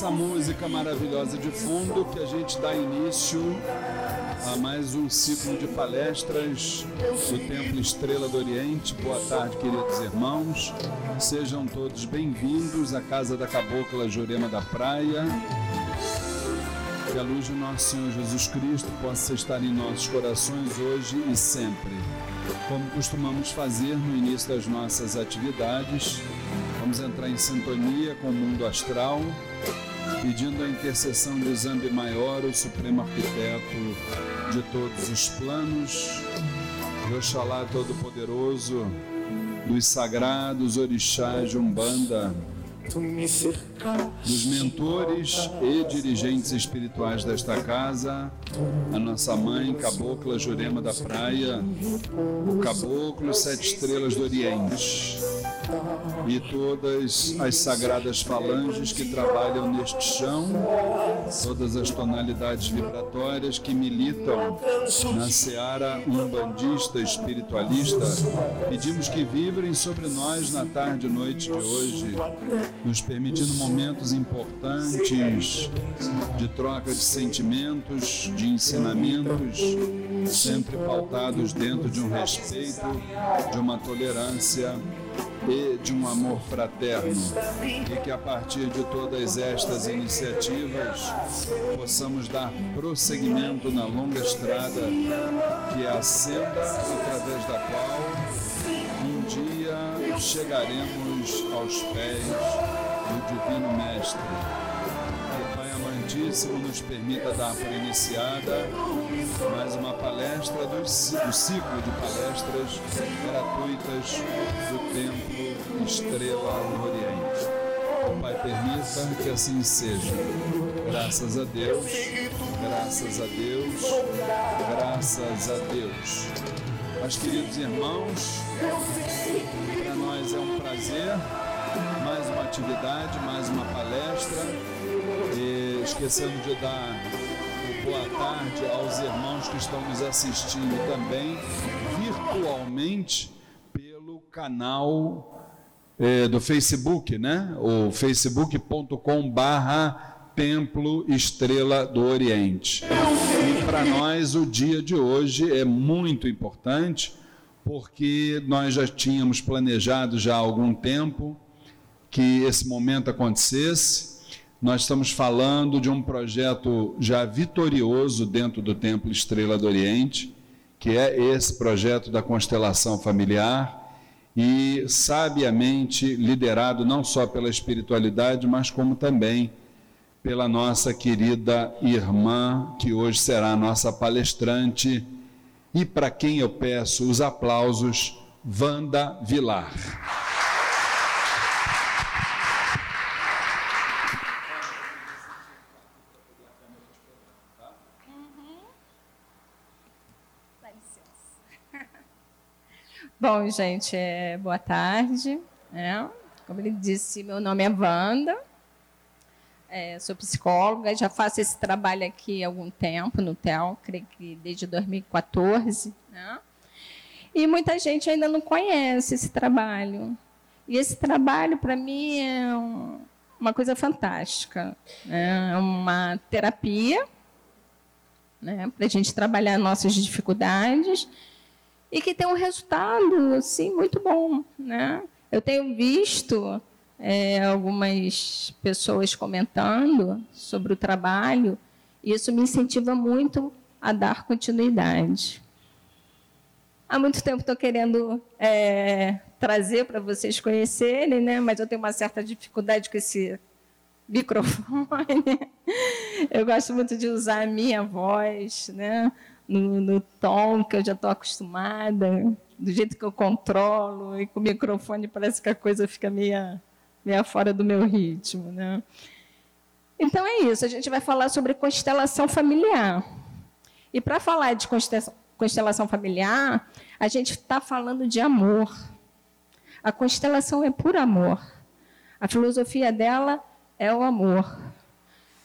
Essa música maravilhosa de fundo que a gente dá início a mais um ciclo de palestras do Templo Estrela do Oriente. Boa tarde, queridos irmãos. Sejam todos bem-vindos à Casa da Cabocla Jurema da Praia. Que a luz de nosso Senhor Jesus Cristo possa estar em nossos corações hoje e sempre. Como costumamos fazer no início das nossas atividades, vamos entrar em sintonia com o mundo astral, pedindo a intercessão de Zambi Maior, o Supremo Arquiteto de todos os planos, de Oxalá Todo-Poderoso, dos sagrados orixás de Umbanda, dos mentores e dirigentes espirituais desta casa, a nossa mãe, Cabocla Jurema da Praia, o Caboclo Sete Estrelas do Oriente e todas as sagradas falanges que trabalham neste chão, todas as tonalidades vibratórias que militam na seara umbandista espiritualista, pedimos que vibrem sobre nós na tarde e noite de hoje, nos permitindo momentos importantes de troca de sentimentos, de ensinamentos, sempre pautados dentro de um respeito, de uma tolerância e de um amor fraterno. E que a partir de todas estas iniciativas possamos dar prosseguimento na longa estrada que é a senda através da qual um dia chegaremos aos pés do Divino Mestre. Amantíssimo nos permita dar por iniciada mais uma palestra do, do ciclo de palestras gratuitas do Templo Estrela do Oriente. Pai, permita que assim seja. Graças a Deus, graças a Deus, graças a Deus. Mas, queridos irmãos, para nós é um prazer, mais uma atividade, mais uma palestra, e esquecendo de dar boa tarde aos irmãos que estão nos assistindo também virtualmente pelo canal é, do Facebook, né? O facebook.com barra Templo Estrela do Oriente. E para nós o dia de hoje é muito importante porque nós já tínhamos planejado já há algum tempo que esse momento acontecesse nós estamos falando de um projeto já vitorioso dentro do Templo Estrela do Oriente, que é esse projeto da constelação familiar e sabiamente liderado não só pela espiritualidade, mas como também pela nossa querida irmã, que hoje será nossa palestrante, e para quem eu peço os aplausos, Wanda Vilar. Bom, gente, é, boa tarde. É, como ele disse, meu nome é Wanda, é, sou psicóloga, já faço esse trabalho aqui há algum tempo no TEL, creio que desde 2014. Né? E muita gente ainda não conhece esse trabalho. E esse trabalho, para mim, é um, uma coisa fantástica. Né? É uma terapia né, para a gente trabalhar nossas dificuldades e que tem um resultado assim muito bom, né? Eu tenho visto é, algumas pessoas comentando sobre o trabalho e isso me incentiva muito a dar continuidade. Há muito tempo estou querendo é, trazer para vocês conhecerem, né? Mas eu tenho uma certa dificuldade com esse microfone. Eu gosto muito de usar a minha voz, né? No, no tom que eu já estou acostumada, do jeito que eu controlo, e com o microfone parece que a coisa fica meia, meia fora do meu ritmo. Né? Então é isso, a gente vai falar sobre constelação familiar. E para falar de constelação familiar, a gente está falando de amor. A constelação é por amor. A filosofia dela é o amor.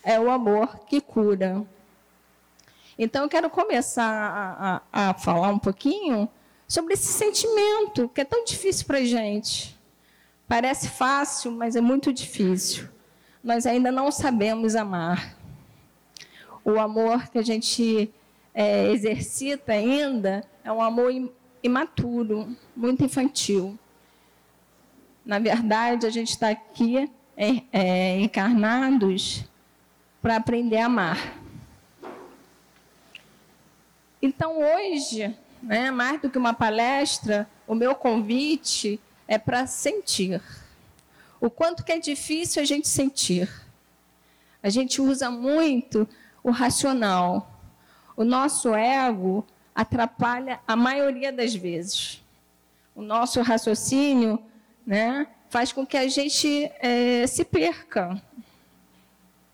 É o amor que cura. Então, eu quero começar a, a, a falar um pouquinho sobre esse sentimento que é tão difícil para a gente. Parece fácil, mas é muito difícil. nós ainda não sabemos amar. O amor que a gente é, exercita ainda é um amor imaturo, muito infantil. Na verdade, a gente está aqui é, é, encarnados para aprender a amar. Então, hoje, né, mais do que uma palestra, o meu convite é para sentir. O quanto que é difícil a gente sentir. A gente usa muito o racional. O nosso ego atrapalha a maioria das vezes. O nosso raciocínio né, faz com que a gente é, se perca.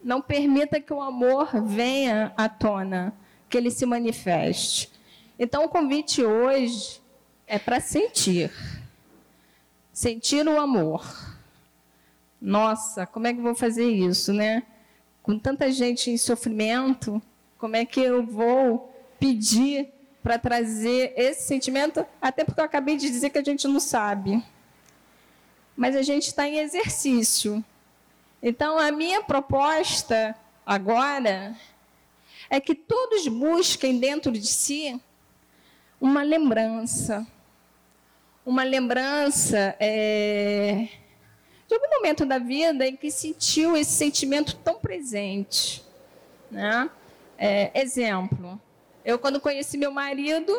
Não permita que o amor venha à tona, que ele se manifeste. Então, o convite hoje é para sentir. Sentir o amor. Nossa, como é que eu vou fazer isso, né? Com tanta gente em sofrimento, como é que eu vou pedir para trazer esse sentimento? Até porque eu acabei de dizer que a gente não sabe. Mas a gente está em exercício. Então, a minha proposta agora é que todos busquem dentro de si uma lembrança. Uma lembrança é, de algum momento da vida em que sentiu esse sentimento tão presente. Né? É, exemplo, eu quando conheci meu marido,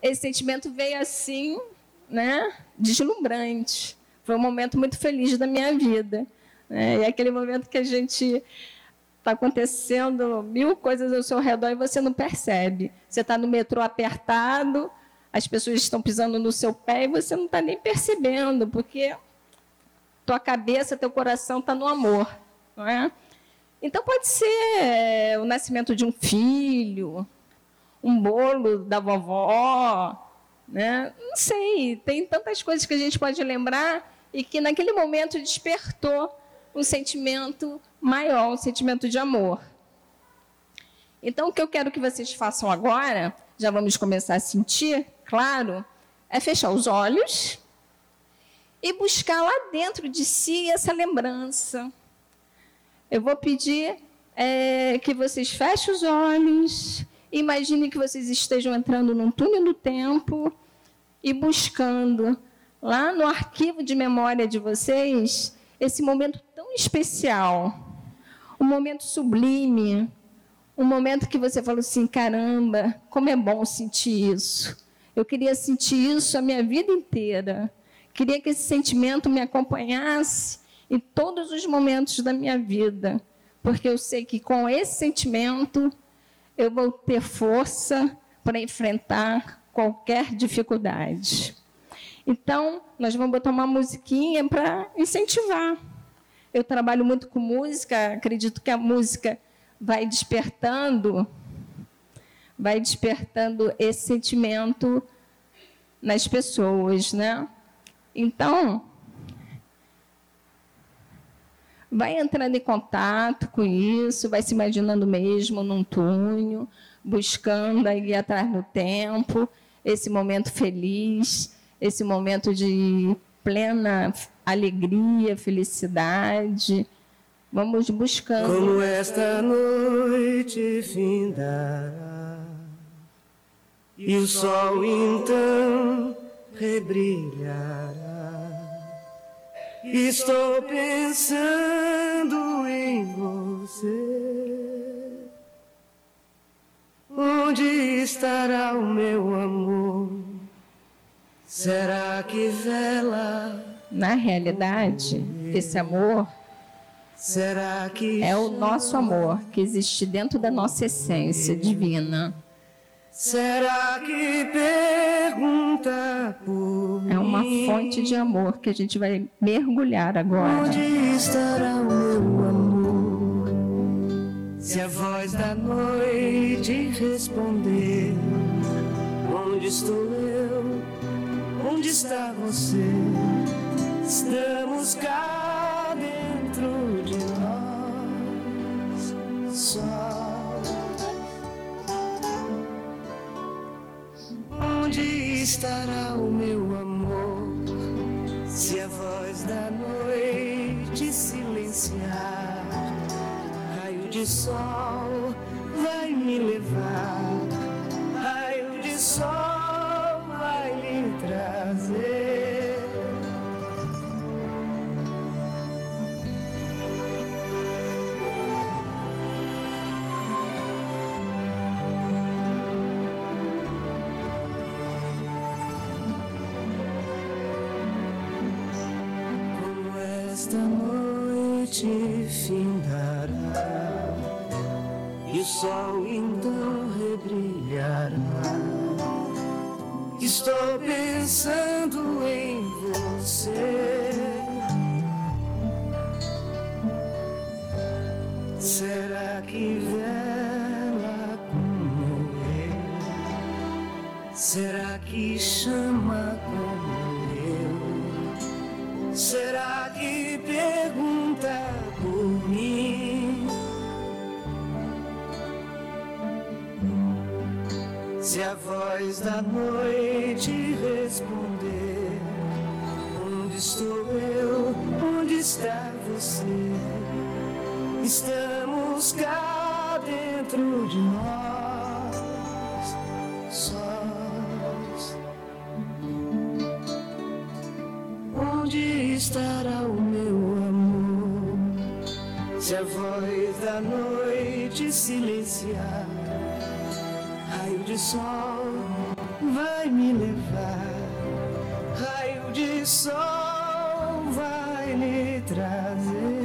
esse sentimento veio assim, né, deslumbrante. Foi um momento muito feliz da minha vida. Né? E é aquele momento que a gente está acontecendo mil coisas ao seu redor e você não percebe. Você está no metrô apertado, as pessoas estão pisando no seu pé e você não está nem percebendo, porque tua cabeça, teu coração está no amor, não é? Então pode ser é, o nascimento de um filho, um bolo da vovó, né? Não sei, tem tantas coisas que a gente pode lembrar e que naquele momento despertou um sentimento maior, um sentimento de amor. Então o que eu quero que vocês façam agora, já vamos começar a sentir, claro, é fechar os olhos e buscar lá dentro de si essa lembrança. Eu vou pedir é, que vocês fechem os olhos, imaginem que vocês estejam entrando num túnel do tempo e buscando lá no arquivo de memória de vocês esse momento especial, um momento sublime, um momento que você falou assim: caramba, como é bom sentir isso. Eu queria sentir isso a minha vida inteira. Queria que esse sentimento me acompanhasse em todos os momentos da minha vida, porque eu sei que com esse sentimento eu vou ter força para enfrentar qualquer dificuldade. Então, nós vamos botar uma musiquinha para incentivar. Eu trabalho muito com música, acredito que a música vai despertando vai despertando esse sentimento nas pessoas, né? Então, vai entrando em contato com isso, vai se imaginando mesmo num túnel, buscando aí atrás no tempo, esse momento feliz, esse momento de plena alegria, felicidade. Vamos buscando. Como esta noite finda e o sol então rebrilhará. Estou pensando em você. Onde estará o meu amor? Será que vela? Na realidade, esse amor Será que é o nosso amor que existe dentro da nossa essência divina. Será que pergunta por É uma fonte de amor que a gente vai mergulhar agora. Onde estará o meu amor? Se a voz da noite responder, onde estou eu? Onde está você? Estamos cá dentro de nós, só. Onde estará o meu amor? Se a voz da noite te silenciar. Raio de sol vai me levar, raio de sol sol então rebrilhará. Estou pensando em você. Da noite responder, onde estou eu? Onde está você? Estamos cá dentro de nós, sós. Onde estará o meu amor? Se a voz da noite silenciar, raio de sol vai me levar, raio de sol vai lhe trazer.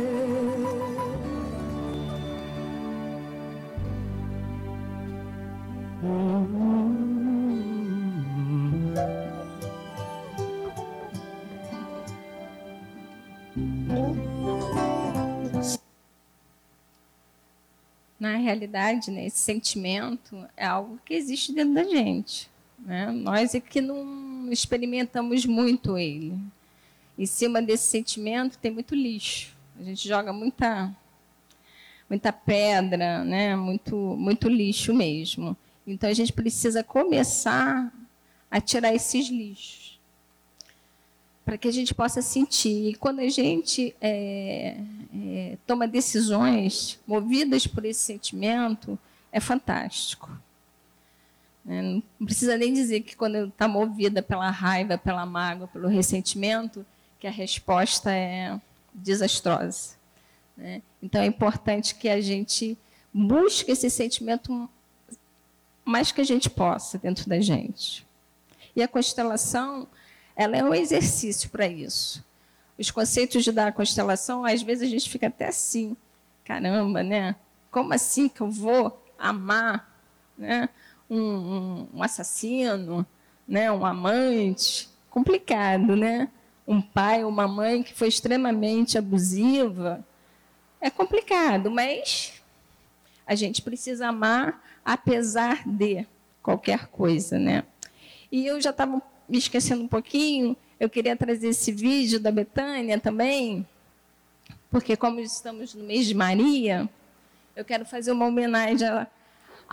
Na realidade, né, esse sentimento é algo que existe dentro da gente. Né? Nós é que não experimentamos muito ele. Em cima desse sentimento tem muito lixo. A gente joga muita, muita pedra, né? muito, muito lixo mesmo. Então a gente precisa começar a tirar esses lixos para que a gente possa sentir. E quando a gente é, é, toma decisões movidas por esse sentimento, é fantástico. É, não precisa nem dizer que quando está movida pela raiva, pela mágoa, pelo ressentimento, que a resposta é desastrosa. Né? Então é importante que a gente busque esse sentimento mais que a gente possa dentro da gente. E a constelação ela é um exercício para isso. Os conceitos da constelação, às vezes a gente fica até assim, caramba, né? Como assim que eu vou amar né? Um, um, assassino, né? um amante? Complicado, né? Um pai uma mãe que foi extremamente abusiva. É complicado, mas a gente precisa amar apesar de qualquer coisa, né? E eu já estava me esquecendo um pouquinho, eu queria trazer esse vídeo da Betânia também, porque como estamos no mês de Maria, eu quero fazer uma homenagem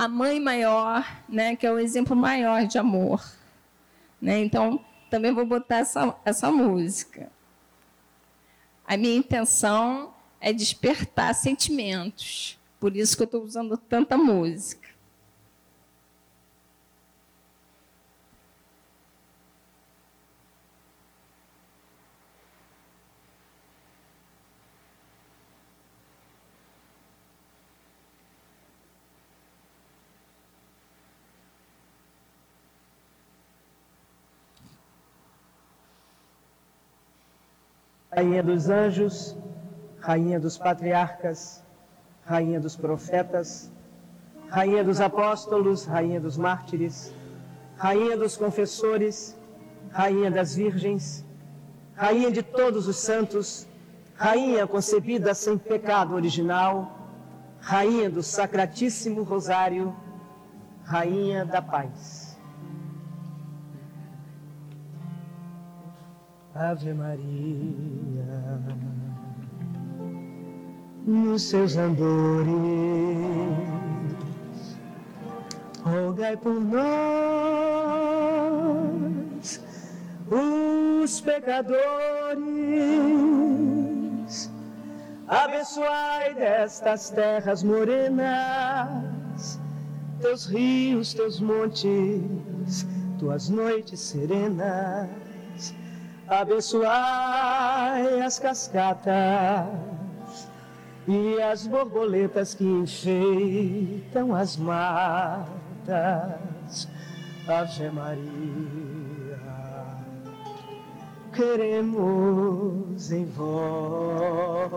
à mãe maior, né, que é o exemplo maior de amor. Né? Então, também vou botar essa, essa música. A minha intenção é despertar sentimentos, por isso que eu estou usando tanta música. Rainha dos anjos, Rainha dos patriarcas, Rainha dos profetas, Rainha dos apóstolos, Rainha dos mártires, Rainha dos confessores, Rainha das virgens, Rainha de todos os santos, Rainha concebida sem pecado original, Rainha do Sacratíssimo Rosário, Rainha da Paz. Ave Maria, nos seus andores, rogai por nós, os pecadores, Abençoai destas terras morenas, teus rios, teus montes, tuas noites serenas. Abençoai as cascatas e as borboletas que enfeitam as matas. Ave Maria queremos em vós.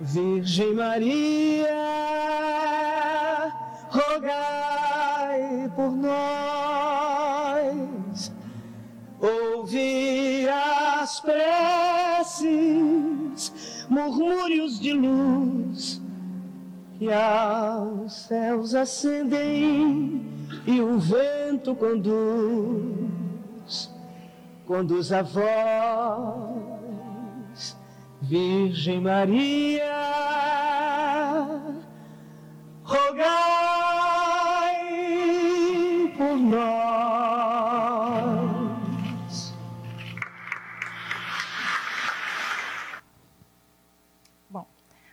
Virgem Maria, rogai por nós, murmúrios de luz que aos céus ascendem e o vento conduz conduz a voz, Virgem Maria, rogai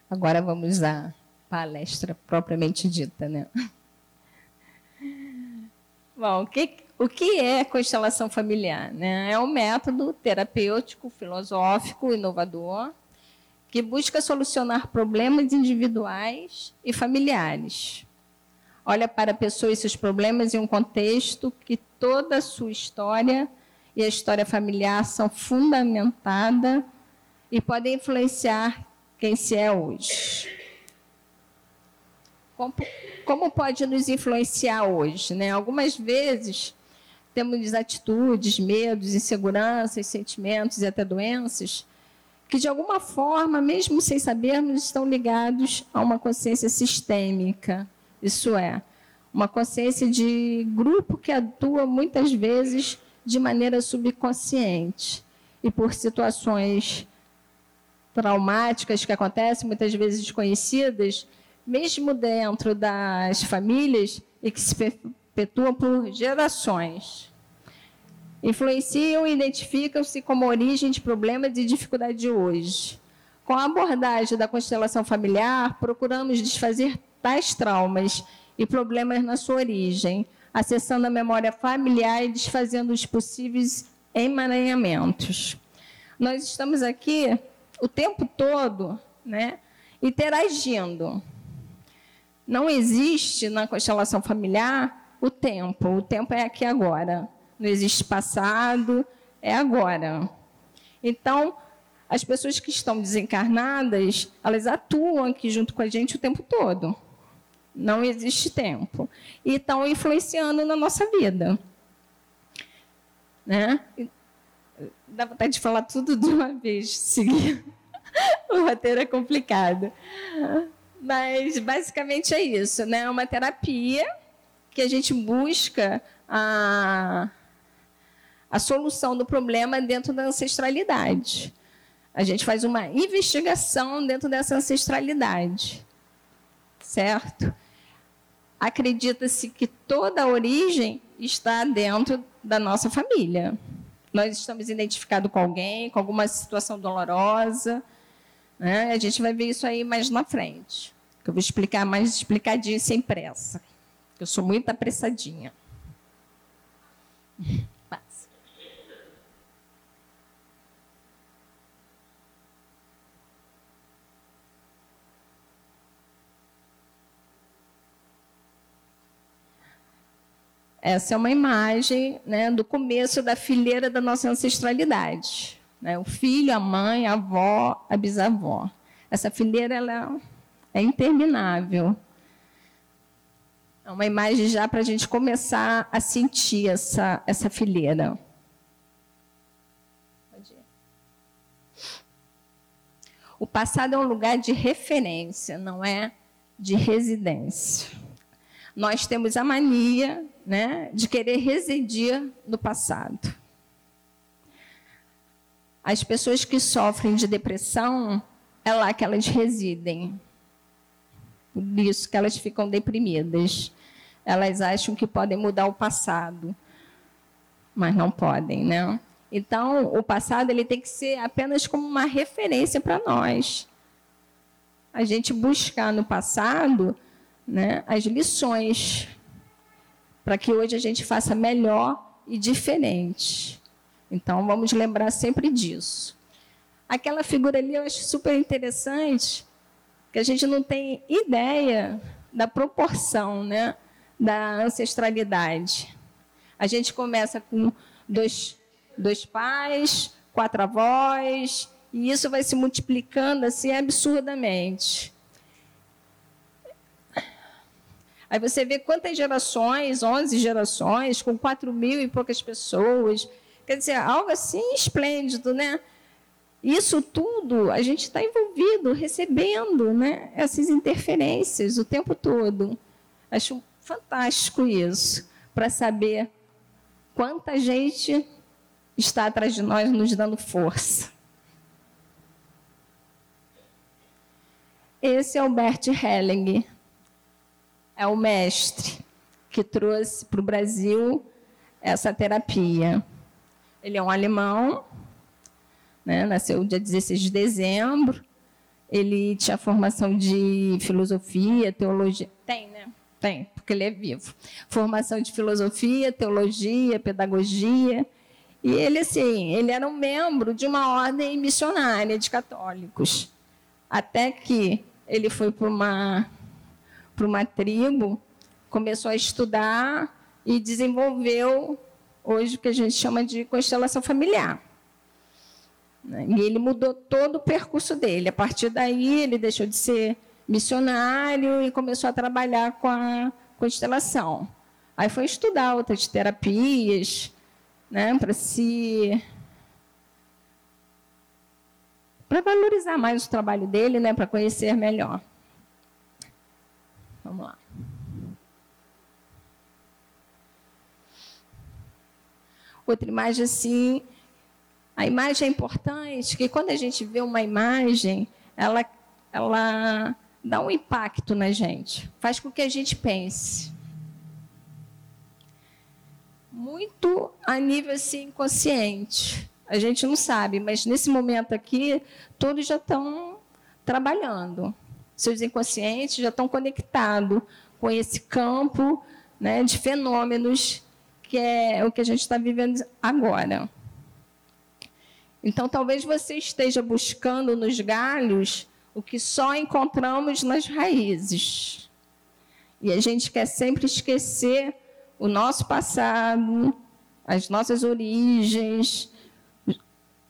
agora vamos à palestra propriamente dita, né? Bom, o que, o que é constelação familiar? Né? É um método terapêutico, filosófico, inovador, que busca solucionar problemas individuais e familiares. Olha para a pessoa e seus problemas em um contexto que toda a sua história e a história familiar são fundamentadas e podem influenciar quem se é hoje. Como, como pode nos influenciar hoje? Né? Algumas vezes temos atitudes, medos, inseguranças, sentimentos e até doenças que, de alguma forma, mesmo sem sabermos, estão ligados a uma consciência sistêmica. Isso é, uma consciência de grupo que atua muitas vezes de maneira subconsciente e por situações traumáticas que acontecem, muitas vezes desconhecidas, mesmo dentro das famílias e que se perpetuam por gerações. Influenciam e identificam-se como origem de problemas e dificuldades de hoje. Com a abordagem da constelação familiar, procuramos desfazer tais traumas e problemas na sua origem, acessando a memória familiar e desfazendo os possíveis emaranhamentos. Nós estamos aqui o tempo todo né, interagindo não existe na constelação familiar o tempo. O tempo é aqui agora. Não existe passado, é agora. Então, as pessoas que estão desencarnadas, elas atuam aqui junto com a gente o tempo todo. Não existe tempo. E estão influenciando na nossa vida. Né? Dá vontade de falar tudo de uma vez, seguir. o roteiro é complicado. Mas basicamente é isso, né? É uma terapia que a gente busca a, a solução do problema dentro da ancestralidade. A gente faz uma investigação dentro dessa ancestralidade, certo? Acredita-se que toda a origem está dentro da nossa família. Nós estamos identificados com alguém, com alguma situação dolorosa, né? A gente vai ver isso aí mais na frente. eu vou explicar mais explicadinho sem pressa. Eu sou muito apressadinha. Passa. Essa é uma imagem né, do começo da fileira da nossa ancestralidade. Né? O filho, a mãe, a avó, a bisavó. Essa fileira ela é interminável. É uma imagem já para a gente começar a sentir essa, essa fileira. O passado é um lugar de referência, não é de residência. Nós temos a mania né, de querer residir no passado. As pessoas que sofrem de depressão, é lá que elas residem. Por isso que elas ficam deprimidas. Elas acham que podem mudar o passado, mas não podem, né? Então, o passado ele tem que ser apenas como uma referência para nós. A gente buscar no passado né, as lições, para que hoje a gente faça melhor e diferente. Então, vamos lembrar sempre disso. Aquela figura ali eu acho super interessante, que a gente não tem ideia da proporção né, da ancestralidade. A gente começa com dois, dois pais, quatro avós, e isso vai se multiplicando assim absurdamente. Aí você vê quantas gerações, 11 gerações, com 4 mil e poucas pessoas. Quer dizer, algo assim esplêndido, né? Isso tudo a gente está envolvido, recebendo né, essas interferências o tempo todo. Acho fantástico isso, para saber quanta gente está atrás de nós nos dando força. Esse é o Bert Helling, é o mestre que trouxe para o Brasil essa terapia. Ele é um alemão, né? nasceu dia 16 de dezembro. Ele tinha formação de filosofia, teologia. Tem, né? Tem, porque ele é vivo. Formação de filosofia, teologia, pedagogia. E ele, assim, ele era um membro de uma ordem missionária de católicos. Até que ele foi para uma, para uma tribo, começou a estudar e desenvolveu hoje o que a gente chama de constelação familiar. E ele mudou todo o percurso dele. A partir daí, ele deixou de ser missionário e começou a trabalhar com a constelação. Aí foi estudar outras terapias, né, para se para valorizar mais o trabalho dele, né, para conhecer melhor. Vamos lá. Outra imagem assim, a imagem é importante, que quando a gente vê uma imagem, ela, ela dá um impacto na gente, faz com que a gente pense. Muito a nível assim, consciente. A gente não sabe, mas nesse momento aqui, todos já estão trabalhando. Seus inconscientes já estão conectados com esse campo né, de fenômenos que é o que a gente está vivendo agora. Então, talvez você esteja buscando nos galhos o que só encontramos nas raízes. E a gente quer sempre esquecer o nosso passado, as nossas origens,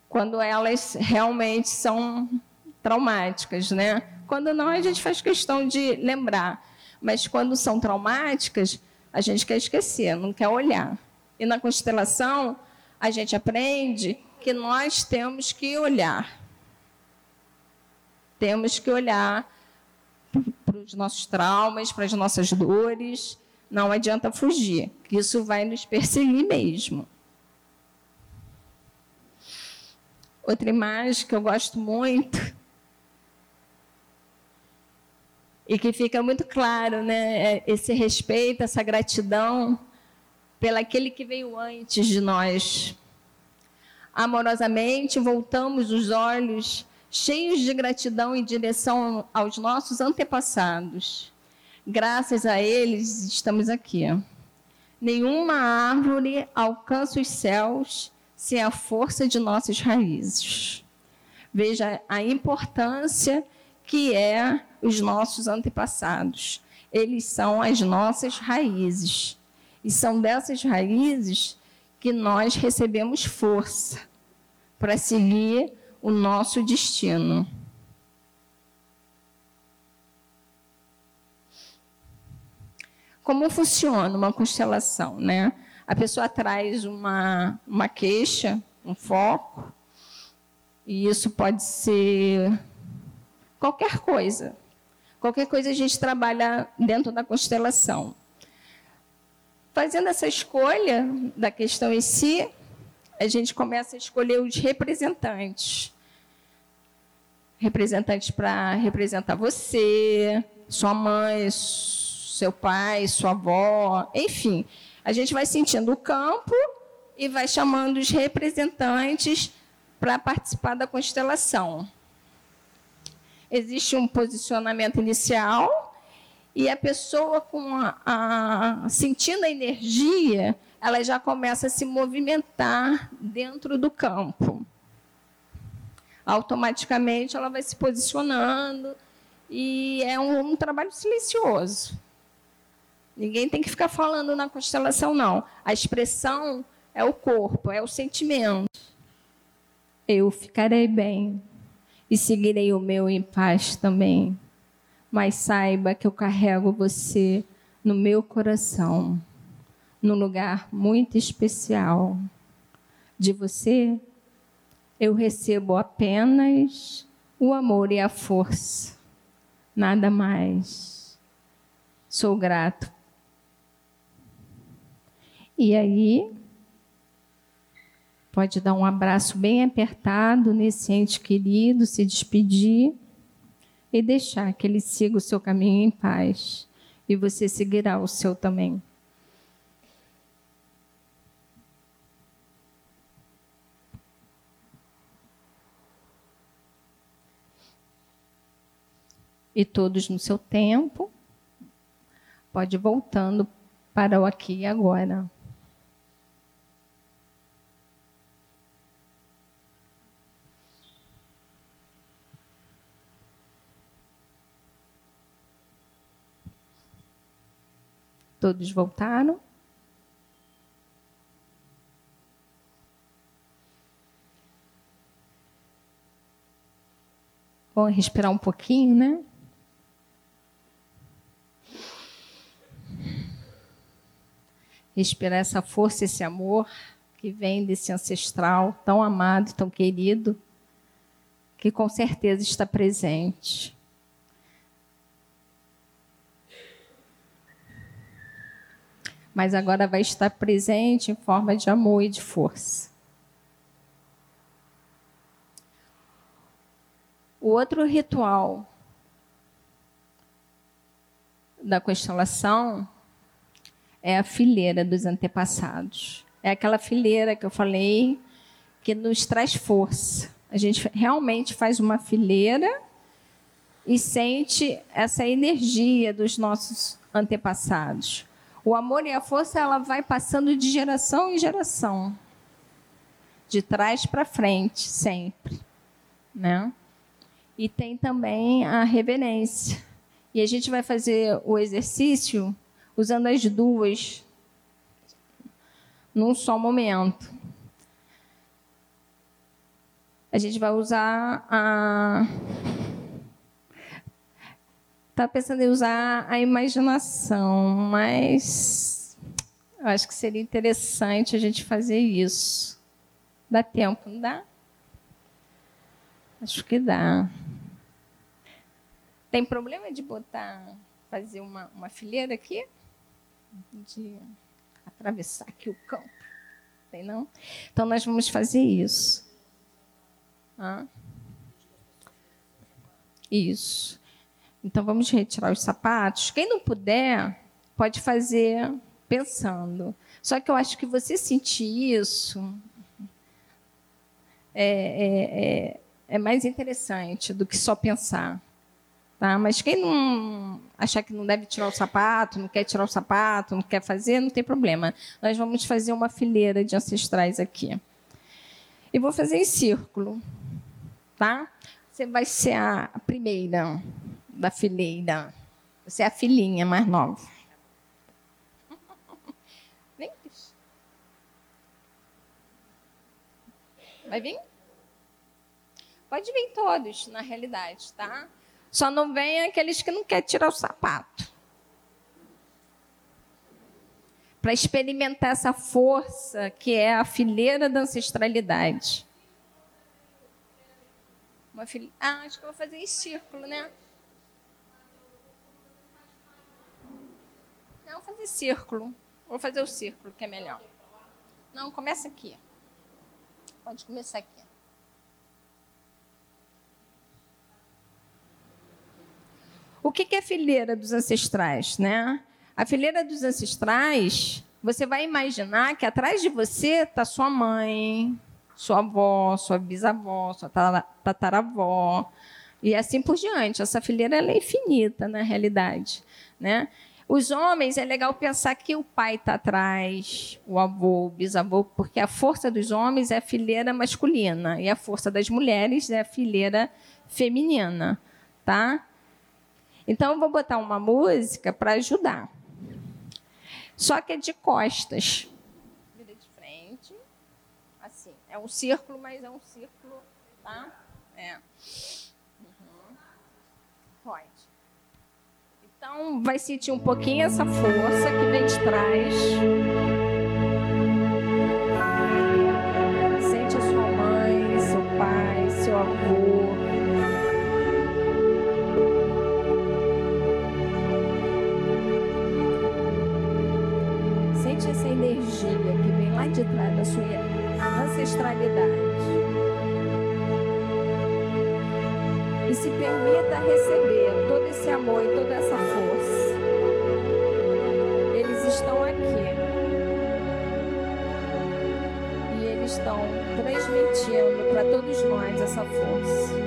quando elas realmente são traumáticas, né? Quando não, a gente faz questão de lembrar. Mas quando são traumáticas, a gente quer esquecer, não quer olhar. E na constelação, a gente aprende que nós temos que olhar. Temos que olhar para os nossos traumas, para as nossas dores. Não adianta fugir, isso vai nos perseguir mesmo. Outra imagem que eu gosto muito e que fica muito claro, né, é esse respeito, essa gratidão pelo aquele que veio antes de nós. Amorosamente voltamos os olhos cheios de gratidão em direção aos nossos antepassados. Graças a eles estamos aqui. Nenhuma árvore alcança os céus sem a força de nossas raízes. Veja a importância que é os nossos antepassados. Eles são as nossas raízes. E são dessas raízes que nós recebemos força para seguir o nosso destino. Como funciona uma constelação, né? A pessoa traz uma, uma queixa, um foco, e isso pode ser qualquer coisa. Qualquer coisa a gente trabalha dentro da constelação. Fazendo essa escolha da questão em si, a gente começa a escolher os representantes. Representantes para representar você, sua mãe, seu pai, sua avó, enfim. A gente vai sentindo o campo e vai chamando os representantes para participar da constelação. Existe um posicionamento inicial e a pessoa com a, a, sentindo a energia, ela já começa a se movimentar dentro do campo. Automaticamente ela vai se posicionando e é um, um trabalho silencioso. Ninguém tem que ficar falando na constelação, não. A expressão é o corpo, é o sentimento. Eu ficarei bem e seguirei o meu em paz também. Mas saiba que eu carrego você no meu coração, num lugar muito especial. De você, eu recebo apenas o amor e a força, nada mais. Sou grato. E aí, pode dar um abraço bem apertado nesse ente querido, se despedir e deixar que ele siga o seu caminho em paz. E você seguirá o seu também. E todos no seu tempo, pode ir voltando para o aqui e agora. Todos voltaram? Vamos respirar um pouquinho, né? Respirar essa força, esse amor que vem desse ancestral tão amado, tão querido, que com certeza está presente. Mas agora vai estar presente em forma de amor e de força. O outro ritual da constelação é a fileira dos antepassados. É aquela fileira que eu falei que nos traz força. A gente realmente faz uma fileira e sente essa energia dos nossos antepassados. O amor e a força ela vai passando de geração em geração, de trás para frente, sempre, né? E tem também a reverência. E a gente vai fazer o exercício usando as duas num só momento. A gente vai usar a Estava pensando em usar a imaginação, mas eu acho que seria interessante a gente fazer isso. Dá tempo, não dá? Acho que dá. Tem problema de botar, fazer uma, uma fileira aqui? De atravessar aqui o campo? Tem não? Então nós vamos fazer isso. Hã? Isso. Então vamos retirar os sapatos. Quem não puder, pode fazer pensando. Só que eu acho que você sentir isso é, é, é, é mais interessante do que só pensar. Tá? Mas quem não achar que não deve tirar o sapato, não quer tirar o sapato, não quer fazer, não tem problema. Nós vamos fazer uma fileira de ancestrais aqui. E vou fazer em círculo. Tá? Você vai ser a primeira da fileira. Você é a filhinha mais nova. Vem. Vai vir? Pode vir todos, na realidade, tá? Só não vem aqueles que não querem tirar o sapato. Para experimentar essa força que é a fileira da ancestralidade. Uma fil... Ah, acho que eu vou fazer em círculo, né? Fazer círculo. Vou fazer o círculo, que é melhor. Não, começa aqui. Pode começar aqui. O que é a fileira dos ancestrais, né? A fileira dos ancestrais você vai imaginar que atrás de você está sua mãe, sua avó, sua bisavó, sua tataravó, e assim por diante. Essa fileira é infinita na realidade. Né? Os homens, é legal pensar que o pai está atrás, o avô, o bisavô, porque a força dos homens é a fileira masculina e a força das mulheres é a fileira feminina. Tá? Então, eu vou botar uma música para ajudar. Só que é de costas. Vira de frente. Assim. É um círculo, mas é um círculo. Tá? É. Uhum. Pode. Então, vai sentir um pouquinho essa força que vem de trás. Sente a sua mãe, seu pai, seu avô. energia que vem lá de trás da sua ancestralidade. E se permita receber todo esse amor e toda essa força. Eles estão aqui. E eles estão transmitindo para todos nós essa força.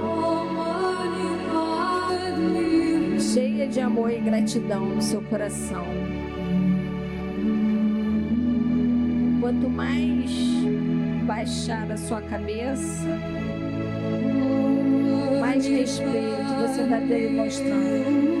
Cheia de amor e gratidão no seu coração. Quanto mais baixar a sua cabeça, mais respeito você está demonstrando.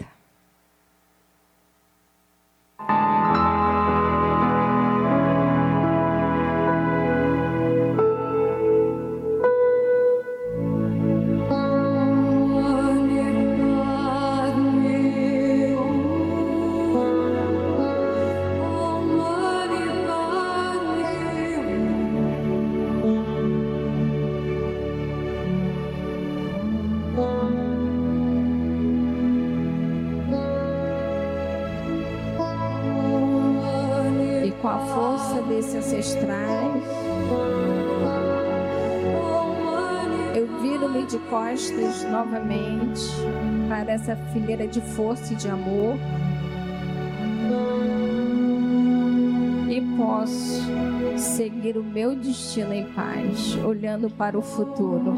fileira de força e de amor. E posso seguir o meu destino em paz, olhando para o futuro.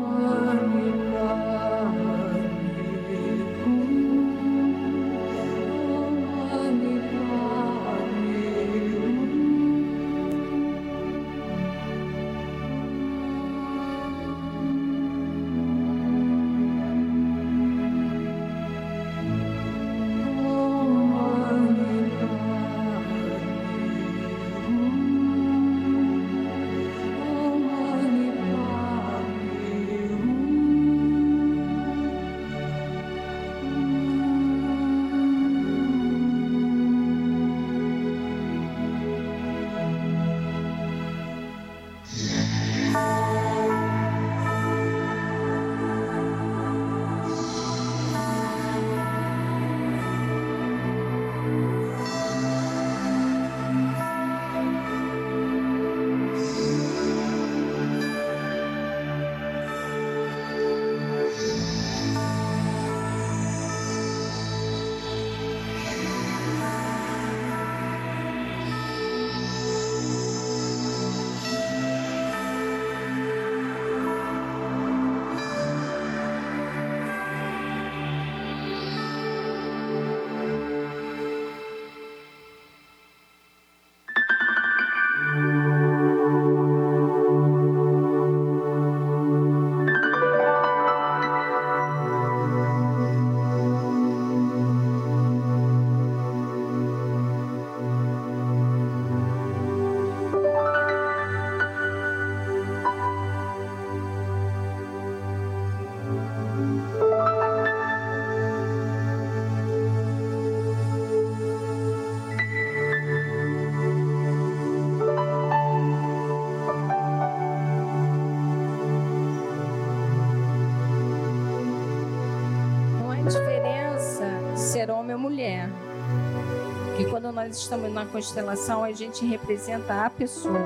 Nós estamos na constelação, a gente representa a pessoa,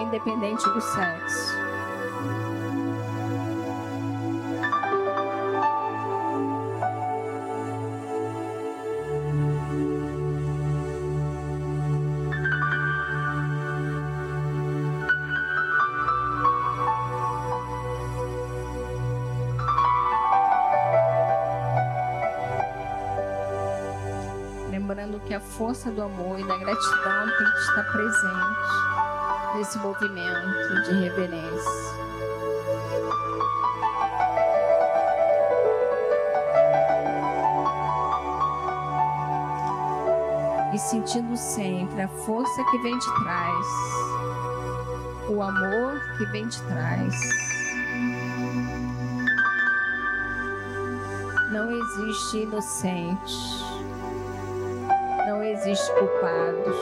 independente do sexo. Força do amor e da gratidão tem que estar presente nesse movimento de reverência. E sentindo sempre a força que vem de trás, o amor que vem de trás. Não existe inocente existe culpados.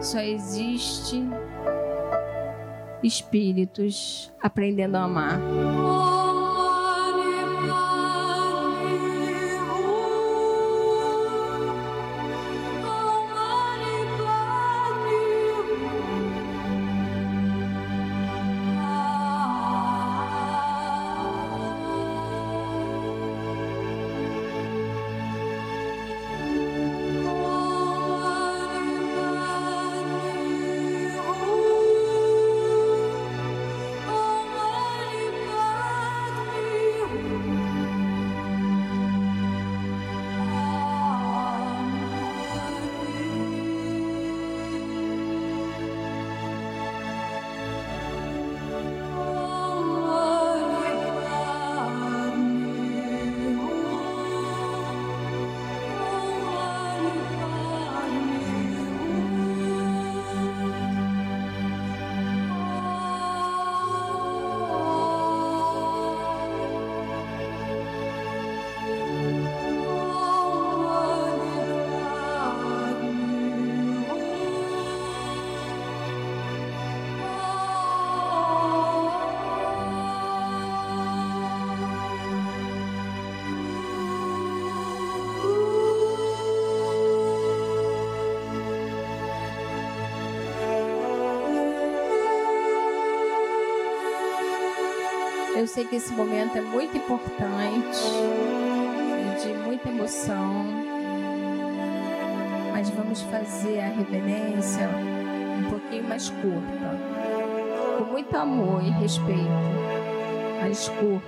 Só existe espíritos aprendendo a amar. Sei que esse momento é muito importante, de muita emoção, mas vamos fazer a reverência um pouquinho mais curta, com muito amor e respeito, mais curta.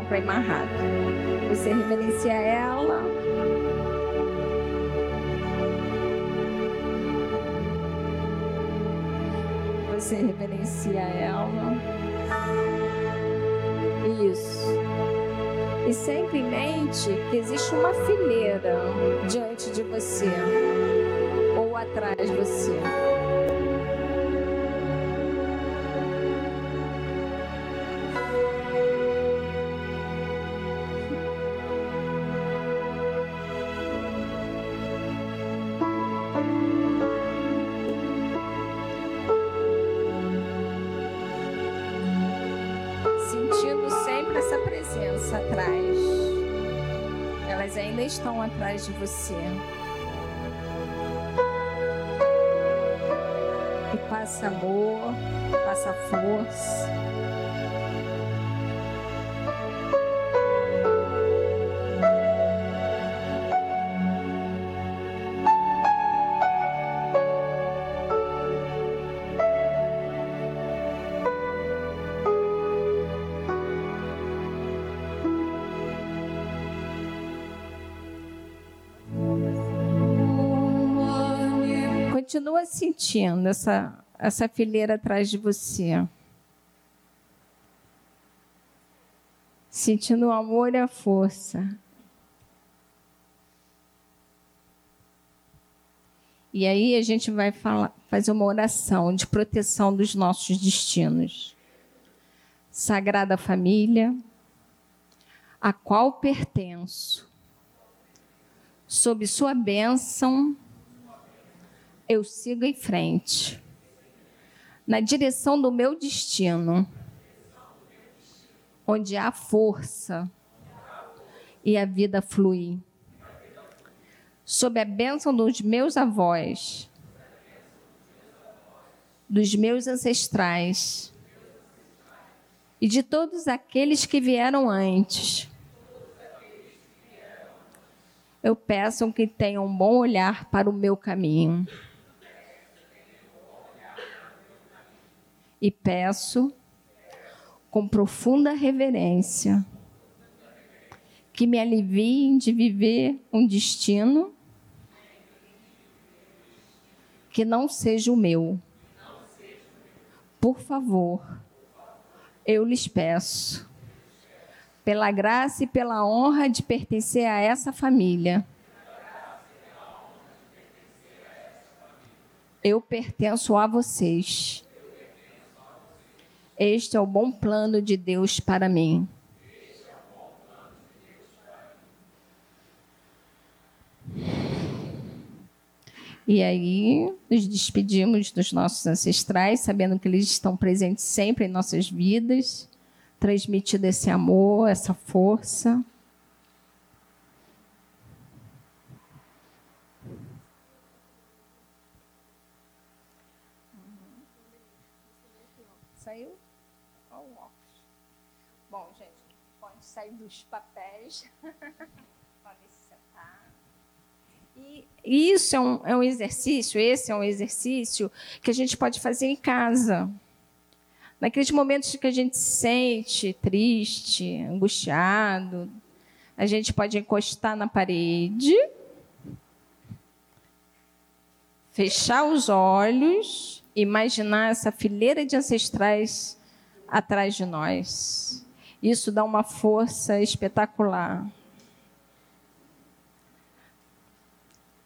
Então para rápido. Você reverencia ela. Você reverencia ela. Isso. E sempre em mente que existe uma fileira diante de você ou atrás de você. Estão atrás de você. E passa amor, passa força. Continua sentindo essa, essa fileira atrás de você. Sentindo o amor e a força. E aí a gente vai falar, fazer uma oração de proteção dos nossos destinos. Sagrada Família, a qual pertenço, sob sua bênção, eu sigo em frente, na direção do meu destino, onde há força e a vida flui. Sob a bênção dos meus avós, dos meus ancestrais e de todos aqueles que vieram antes. Eu peço que tenham um bom olhar para o meu caminho. E peço com profunda reverência que me aliviem de viver um destino que não seja o meu. Por favor, eu lhes peço, pela graça e pela honra de pertencer a essa família. Eu pertenço a vocês este é o bom plano de Deus para mim. E aí nos despedimos dos nossos ancestrais, sabendo que eles estão presentes sempre em nossas vidas, transmitindo esse amor, essa força. Saiu? Bom, gente, pode sair dos papéis. Podem se sentar. E isso é um, é um exercício, esse é um exercício que a gente pode fazer em casa. Naqueles momentos que a gente se sente triste, angustiado, a gente pode encostar na parede, fechar os olhos, imaginar essa fileira de ancestrais atrás de nós. Isso dá uma força espetacular.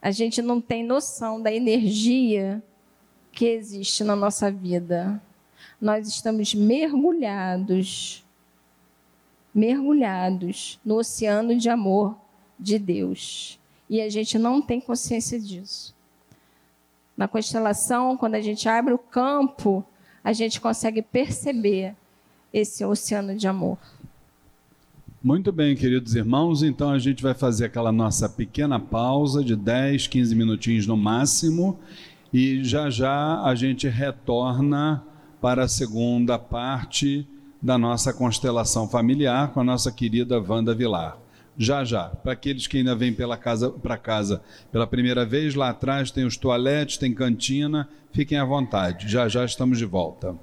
A gente não tem noção da energia que existe na nossa vida. Nós estamos mergulhados mergulhados no oceano de amor de Deus. E a gente não tem consciência disso. Na constelação, quando a gente abre o campo, a gente consegue perceber esse oceano de amor. Muito bem, queridos irmãos, então a gente vai fazer aquela nossa pequena pausa de 10, 15 minutinhos no máximo e já já a gente retorna para a segunda parte da nossa constelação familiar com a nossa querida Wanda Vilar. Já já, para aqueles que ainda vêm pela casa para casa pela primeira vez, lá atrás tem os toaletes, tem cantina, fiquem à vontade. Já já estamos de volta.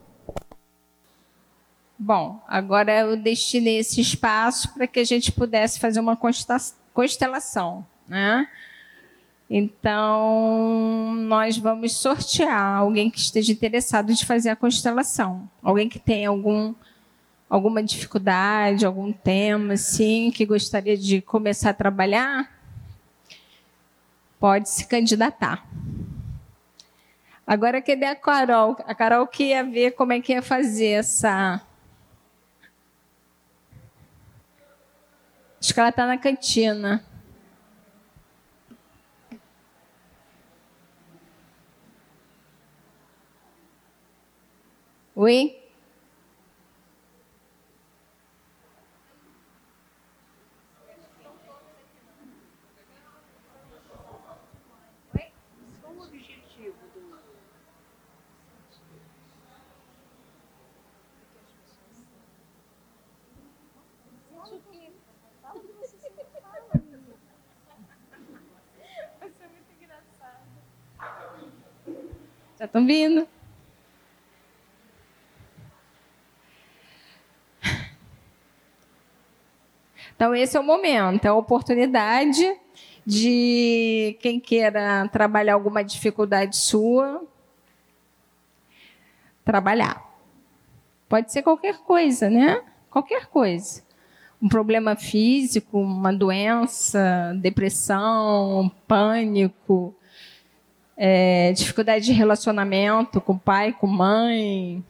Bom, agora eu destinei esse espaço para que a gente pudesse fazer uma constelação, né? Então, nós vamos sortear alguém que esteja interessado de fazer a constelação, alguém que tenha algum alguma dificuldade, algum tema assim que gostaria de começar a trabalhar, pode se candidatar. Agora cadê a Carol? A Carol que ia ver como é que ia fazer essa. Acho que ela está na cantina. Oi? Já estão vindo. Então, esse é o momento, é a oportunidade de quem queira trabalhar alguma dificuldade sua, trabalhar. Pode ser qualquer coisa, né? Qualquer coisa. Um problema físico, uma doença, depressão, pânico, é, dificuldade de relacionamento com pai, com mãe,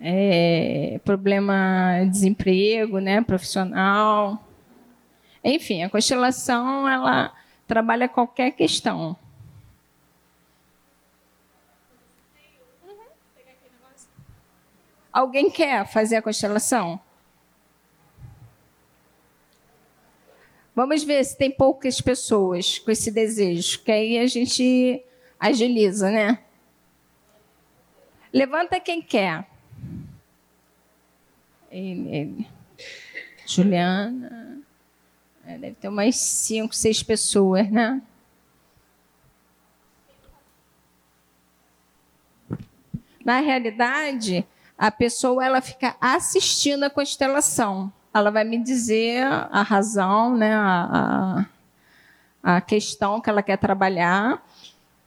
é, problema de desemprego, né, profissional. Enfim, a constelação ela trabalha qualquer questão. Alguém quer fazer a constelação? Vamos ver se tem poucas pessoas com esse desejo, que aí a gente agiliza, né? Levanta quem quer. Ele, ele. Juliana. É, deve ter umas cinco, seis pessoas, né? Na realidade, a pessoa ela fica assistindo a constelação ela vai me dizer a razão, né, a, a, a questão que ela quer trabalhar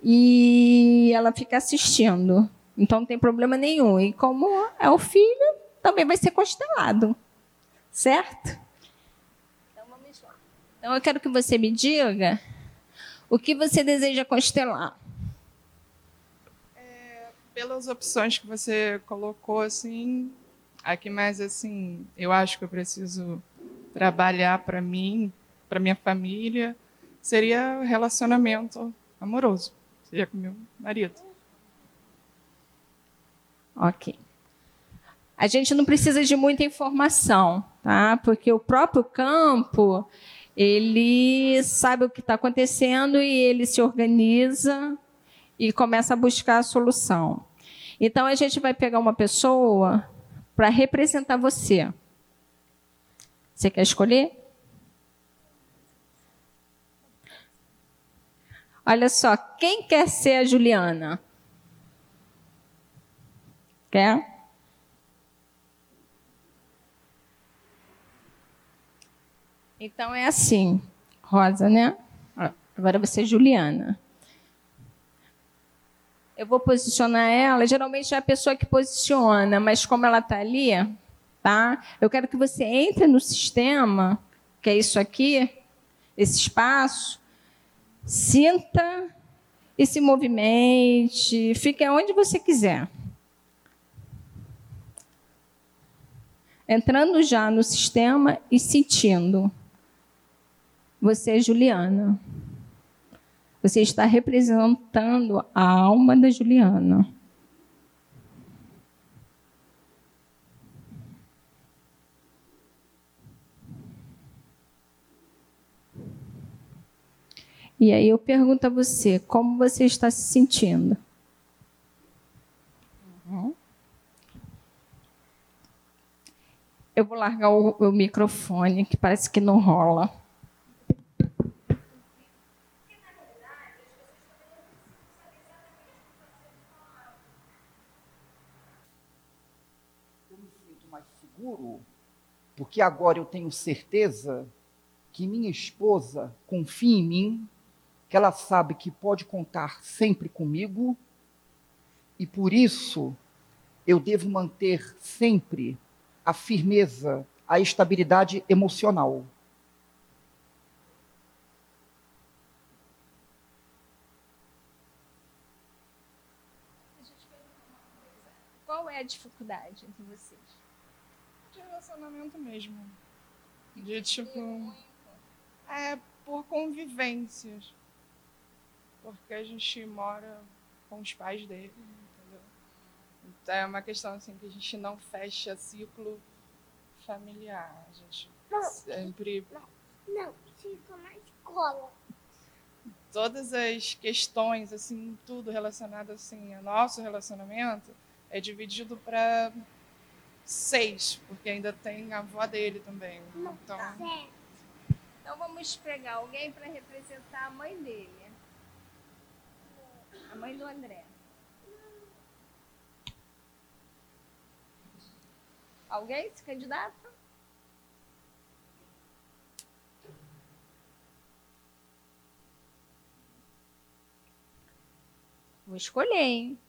e ela fica assistindo. Então não tem problema nenhum. E como é o filho, também vai ser constelado. Certo? Então vamos lá. Então eu quero que você me diga o que você deseja constelar. É, pelas opções que você colocou, assim, Aqui mais assim, eu acho que eu preciso trabalhar para mim, para minha família, seria relacionamento amoroso, seria com meu marido. Ok. A gente não precisa de muita informação, tá? Porque o próprio campo ele sabe o que está acontecendo e ele se organiza e começa a buscar a solução. Então a gente vai pegar uma pessoa para representar você. Você quer escolher? Olha só, quem quer ser a Juliana? Quer? Então é assim, Rosa, né? Agora você é Juliana. Eu vou posicionar ela. Geralmente é a pessoa que posiciona, mas como ela está ali, tá? Eu quero que você entre no sistema, que é isso aqui, esse espaço, sinta e se movimente, fique onde você quiser. Entrando já no sistema e sentindo. Você é Juliana. Você está representando a alma da Juliana. E aí eu pergunto a você, como você está se sentindo? Uhum. Eu vou largar o, o microfone, que parece que não rola. Seguro, porque agora eu tenho certeza que minha esposa confia em mim, que ela sabe que pode contar sempre comigo, e por isso eu devo manter sempre a firmeza, a estabilidade emocional. Qual é a dificuldade entre vocês? Relacionamento mesmo. De tipo. É por convivências. Porque a gente mora com os pais dele, entendeu? Então é uma questão assim que a gente não fecha ciclo familiar. A gente não, sempre. Não, não, fica na escola. Todas as questões, assim, tudo relacionado assim ao nosso relacionamento é dividido para seis, porque ainda tem a avó dele também. Então, então vamos pegar alguém para representar a mãe dele. A mãe do André. Alguém se candidata? Vou escolher, hein?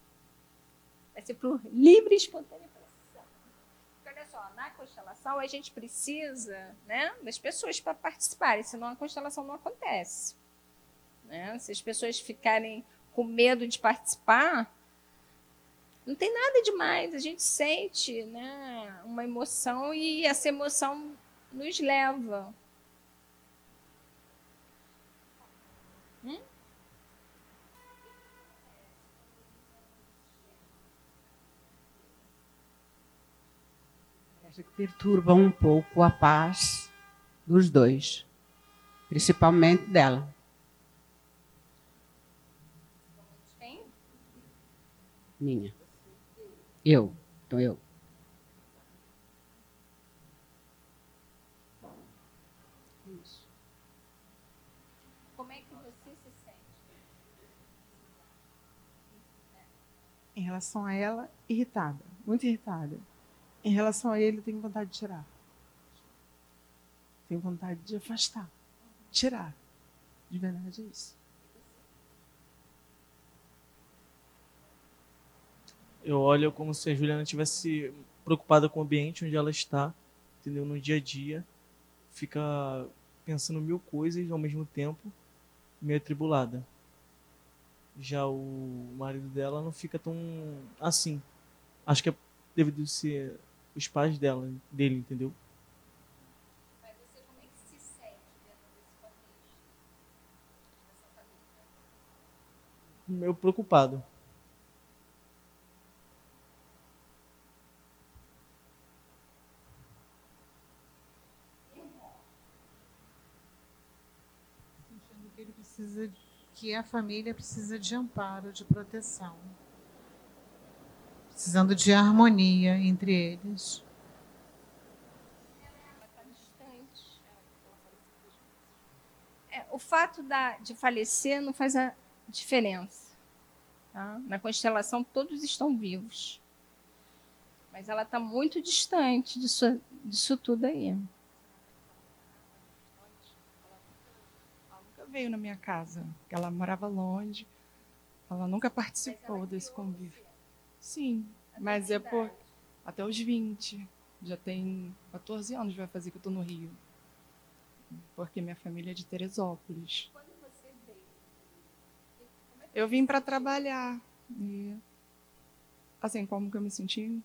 Vai ser por livre e espontânea só, na constelação a gente precisa né, das pessoas para participarem, senão a constelação não acontece. Né? Se as pessoas ficarem com medo de participar, não tem nada demais. A gente sente né, uma emoção e essa emoção nos leva. Acho que perturba um pouco a paz dos dois, principalmente dela. Quem? Minha. Eu. Então eu. Como é que você se sente? Em relação a ela, irritada, muito irritada. Em relação a ele, eu tenho vontade de tirar. Tenho vontade de afastar. Tirar. De verdade é isso. Eu olho como se a Juliana estivesse preocupada com o ambiente onde ela está, entendeu? No dia a dia. Fica pensando mil coisas ao mesmo tempo, meio atribulada. Já o marido dela não fica tão assim. Acho que é devido ser os pais dela, dele, entendeu? Mas você como é que se sente dentro desse contexto? Dessa família? Meio preocupado. Sentindo que ele precisa, que a família precisa de amparo, de proteção precisando de harmonia entre eles. É, o fato da, de falecer não faz a diferença. Tá? Na constelação, todos estão vivos. Mas ela está muito distante disso, disso tudo aí. Ela nunca veio na minha casa, ela morava longe. Ela nunca participou desse convívio. Sim, mas é por até os 20. Já tem 14 anos vai fazer que eu estou no Rio. Porque minha família é de Teresópolis. Eu vim para trabalhar. E, assim, como que eu me senti?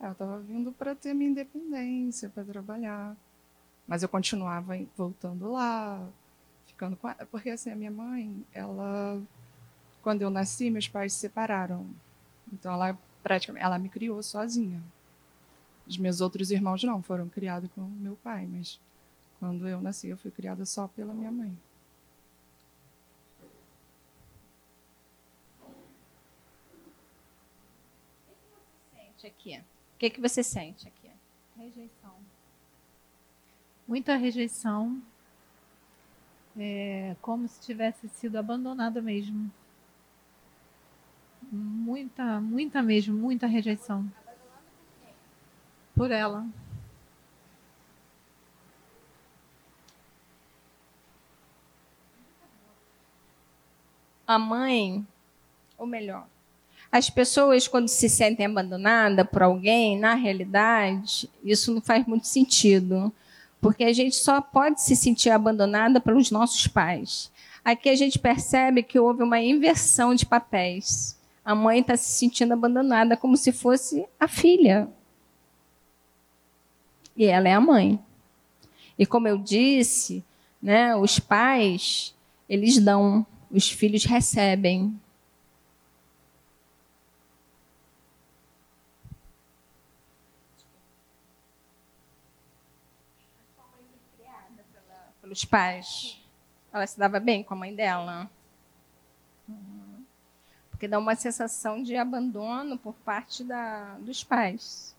É, eu estava vindo para ter minha independência, para trabalhar. Mas eu continuava voltando lá, ficando com ela. Porque, assim, a minha mãe, ela... Quando eu nasci, meus pais se separaram. Então, ela praticamente ela me criou sozinha. Os meus outros irmãos não, foram criados com meu pai, mas quando eu nasci, eu fui criada só pela minha mãe. Aqui. O que, que você sente aqui? Rejeição. Muita rejeição. É como se tivesse sido abandonada mesmo. Muita, muita mesmo, muita rejeição. Por ela. A mãe, ou melhor, as pessoas, quando se sentem abandonadas por alguém, na realidade, isso não faz muito sentido. Porque a gente só pode se sentir abandonada pelos nossos pais. Aqui a gente percebe que houve uma inversão de papéis. A mãe está se sentindo abandonada como se fosse a filha. E ela é a mãe. E como eu disse, né, os pais, eles dão, os filhos recebem. pelos pais. Ela se dava bem com a mãe dela. Porque dá uma sensação de abandono por parte da, dos pais.